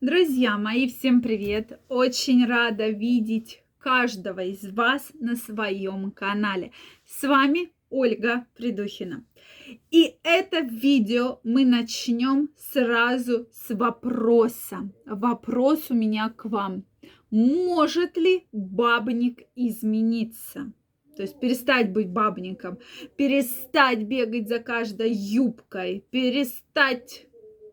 Друзья мои, всем привет! Очень рада видеть каждого из вас на своем канале. С вами Ольга Придухина. И это видео мы начнем сразу с вопроса. Вопрос у меня к вам. Может ли бабник измениться? То есть перестать быть бабником, перестать бегать за каждой юбкой, перестать,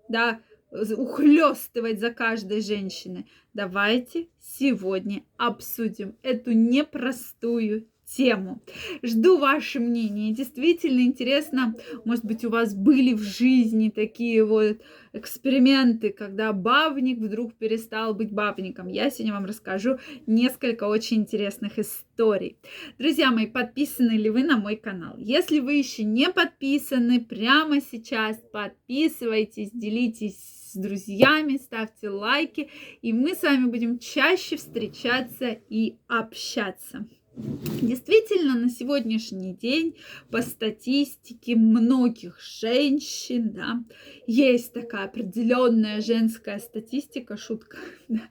да, ухлестывать за каждой женщиной. Давайте сегодня обсудим эту непростую тему. Жду ваше мнение. Действительно интересно, может быть, у вас были в жизни такие вот эксперименты, когда бабник вдруг перестал быть бабником. Я сегодня вам расскажу несколько очень интересных историй. Друзья мои, подписаны ли вы на мой канал? Если вы еще не подписаны, прямо сейчас подписывайтесь, делитесь с друзьями, ставьте лайки, и мы с вами будем чаще встречаться и общаться. Действительно, на сегодняшний день по статистике многих женщин, да, есть такая определенная женская статистика, шутка, да,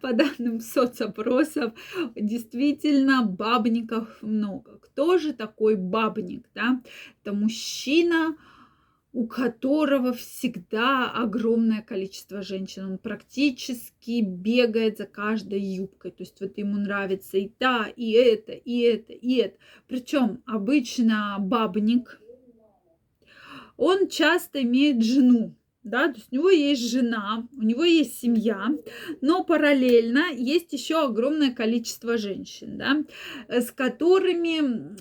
по данным соцопросов, действительно бабников много. Кто же такой бабник, да? Это мужчина, у которого всегда огромное количество женщин. Он практически бегает за каждой юбкой. То есть вот ему нравится и та, и это, и это, и это. Причем обычно бабник, он часто имеет жену. Да, то есть у него есть жена, у него есть семья, но параллельно есть еще огромное количество женщин, да, с которыми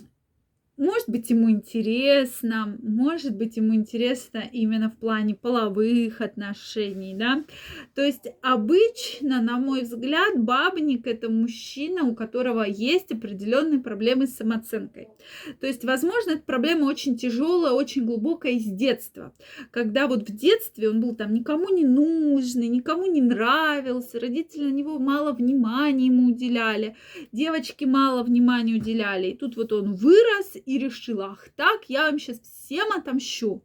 может быть, ему интересно, может быть, ему интересно именно в плане половых отношений, да. То есть обычно, на мой взгляд, бабник это мужчина, у которого есть определенные проблемы с самооценкой. То есть, возможно, эта проблема очень тяжелая, очень глубокая из детства. Когда вот в детстве он был там никому не нужный, никому не нравился, родители на него мало внимания ему уделяли, девочки мало внимания уделяли. И тут вот он вырос и решила, ах так, я вам сейчас всем отомщу.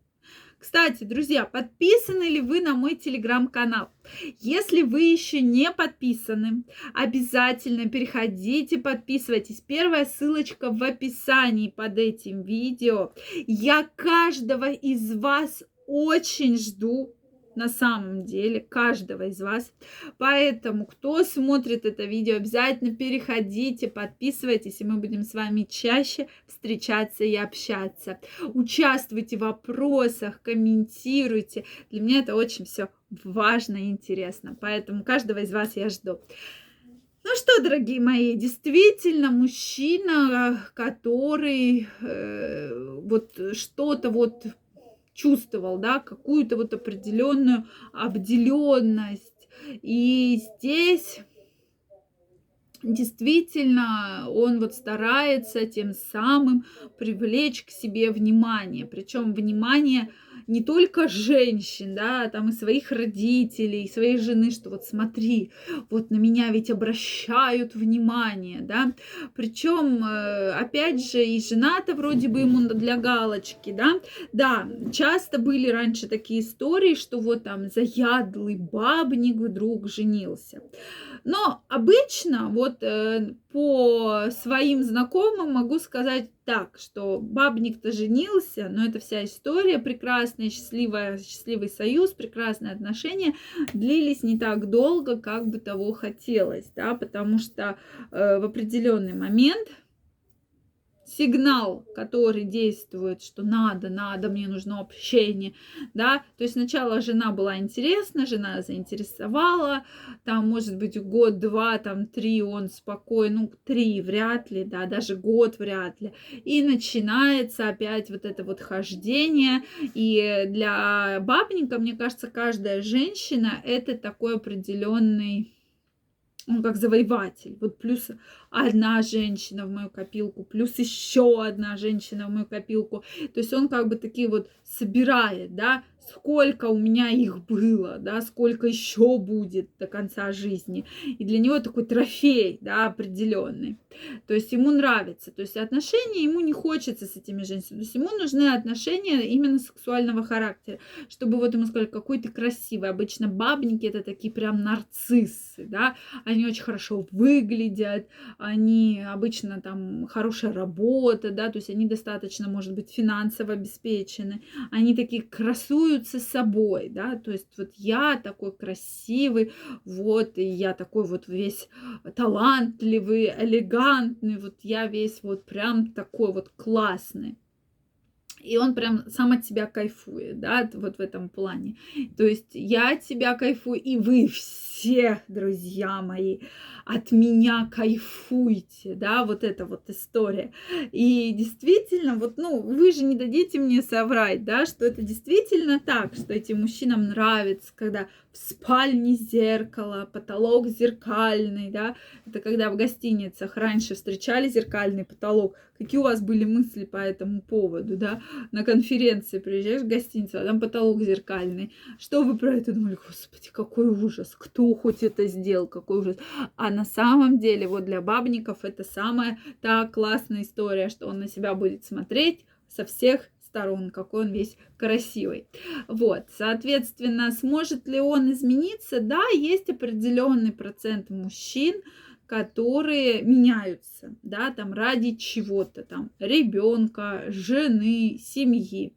Кстати, друзья, подписаны ли вы на мой телеграм-канал? Если вы еще не подписаны, обязательно переходите, подписывайтесь. Первая ссылочка в описании под этим видео. Я каждого из вас очень жду на самом деле каждого из вас. Поэтому, кто смотрит это видео, обязательно переходите, подписывайтесь, и мы будем с вами чаще встречаться и общаться. Участвуйте в вопросах, комментируйте. Для меня это очень все важно и интересно. Поэтому каждого из вас я жду. Ну что, дорогие мои, действительно мужчина, который э, вот что-то вот чувствовал, да, какую-то вот определенную обделенность. И здесь действительно он вот старается тем самым привлечь к себе внимание. Причем внимание не только женщин, да, а там и своих родителей, и своей жены, что вот смотри, вот на меня ведь обращают внимание, да. Причем, э, опять же, и жена-то вроде бы ему для галочки, да. Да, часто были раньше такие истории, что вот там заядлый бабник вдруг женился. Но обычно вот э, по своим знакомым могу сказать так, что бабник-то женился, но это вся история прекрасная, счастливая, счастливый союз, прекрасные отношения длились не так долго, как бы того хотелось, да, потому что э, в определенный момент сигнал, который действует, что надо, надо, мне нужно общение, да, то есть сначала жена была интересна, жена заинтересовала, там, может быть, год, два, там, три он спокойно, ну, три вряд ли, да, даже год вряд ли, и начинается опять вот это вот хождение, и для бабника, мне кажется, каждая женщина это такой определенный он как завоеватель. Вот плюс одна женщина в мою копилку, плюс еще одна женщина в мою копилку. То есть он как бы такие вот собирает, да, сколько у меня их было, да, сколько еще будет до конца жизни. И для него такой трофей, да, определенный. То есть ему нравится. То есть отношения ему не хочется с этими женщинами. То есть ему нужны отношения именно сексуального характера. Чтобы вот ему сказали, какой ты красивый. Обычно бабники это такие прям нарциссы, да. Они очень хорошо выглядят, они обычно там хорошая работа, да, то есть они достаточно, может быть, финансово обеспечены. Они такие красуют гордятся собой, да, то есть вот я такой красивый, вот, и я такой вот весь талантливый, элегантный, вот я весь вот прям такой вот классный. И он прям сам от себя кайфует, да, вот в этом плане. То есть я от себя кайфую, и вы все, друзья мои от меня кайфуйте, да, вот эта вот история. И действительно, вот, ну, вы же не дадите мне соврать, да, что это действительно так, что этим мужчинам нравится, когда в спальне зеркало, потолок зеркальный, да, это когда в гостиницах раньше встречали зеркальный потолок, какие у вас были мысли по этому поводу, да, на конференции приезжаешь в гостиницу, а там потолок зеркальный, что вы про это думали, господи, какой ужас, кто хоть это сделал, какой ужас, а на самом деле вот для бабников это самая та классная история, что он на себя будет смотреть со всех сторон, какой он весь красивый. Вот, соответственно, сможет ли он измениться? Да, есть определенный процент мужчин, которые меняются, да, там ради чего-то, там ребенка, жены, семьи.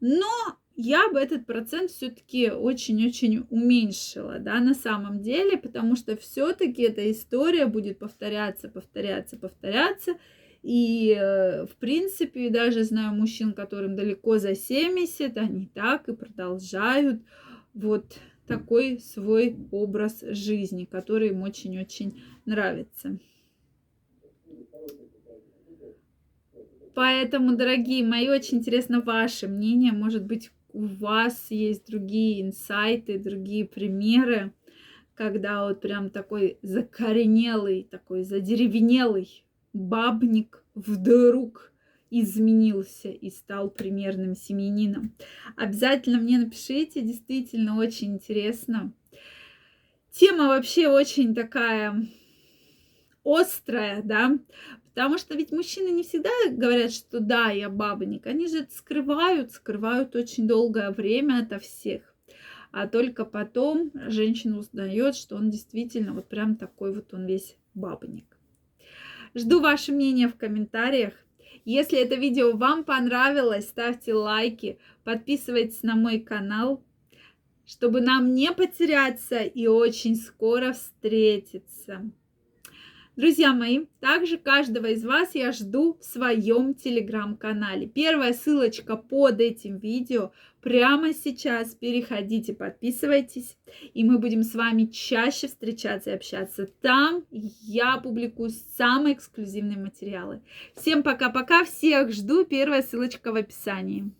Но я бы этот процент все-таки очень-очень уменьшила, да, на самом деле, потому что все-таки эта история будет повторяться, повторяться, повторяться. И, э, в принципе, даже знаю мужчин, которым далеко за 70, они так и продолжают вот такой свой образ жизни, который им очень-очень нравится. Поэтому, дорогие мои, очень интересно ваше мнение. Может быть, у вас есть другие инсайты, другие примеры, когда вот прям такой закоренелый, такой задеревенелый бабник вдруг изменился и стал примерным семьянином. Обязательно мне напишите, действительно очень интересно. Тема вообще очень такая острая, да, Потому что ведь мужчины не всегда говорят, что да, я бабник. Они же это скрывают, скрывают очень долгое время ото всех. А только потом женщина узнает, что он действительно вот прям такой вот он весь бабник. Жду ваше мнение в комментариях. Если это видео вам понравилось, ставьте лайки, подписывайтесь на мой канал, чтобы нам не потеряться и очень скоро встретиться. Друзья мои, также каждого из вас я жду в своем телеграм-канале. Первая ссылочка под этим видео. Прямо сейчас переходите, подписывайтесь, и мы будем с вами чаще встречаться и общаться. Там я публикую самые эксклюзивные материалы. Всем пока-пока, всех жду. Первая ссылочка в описании.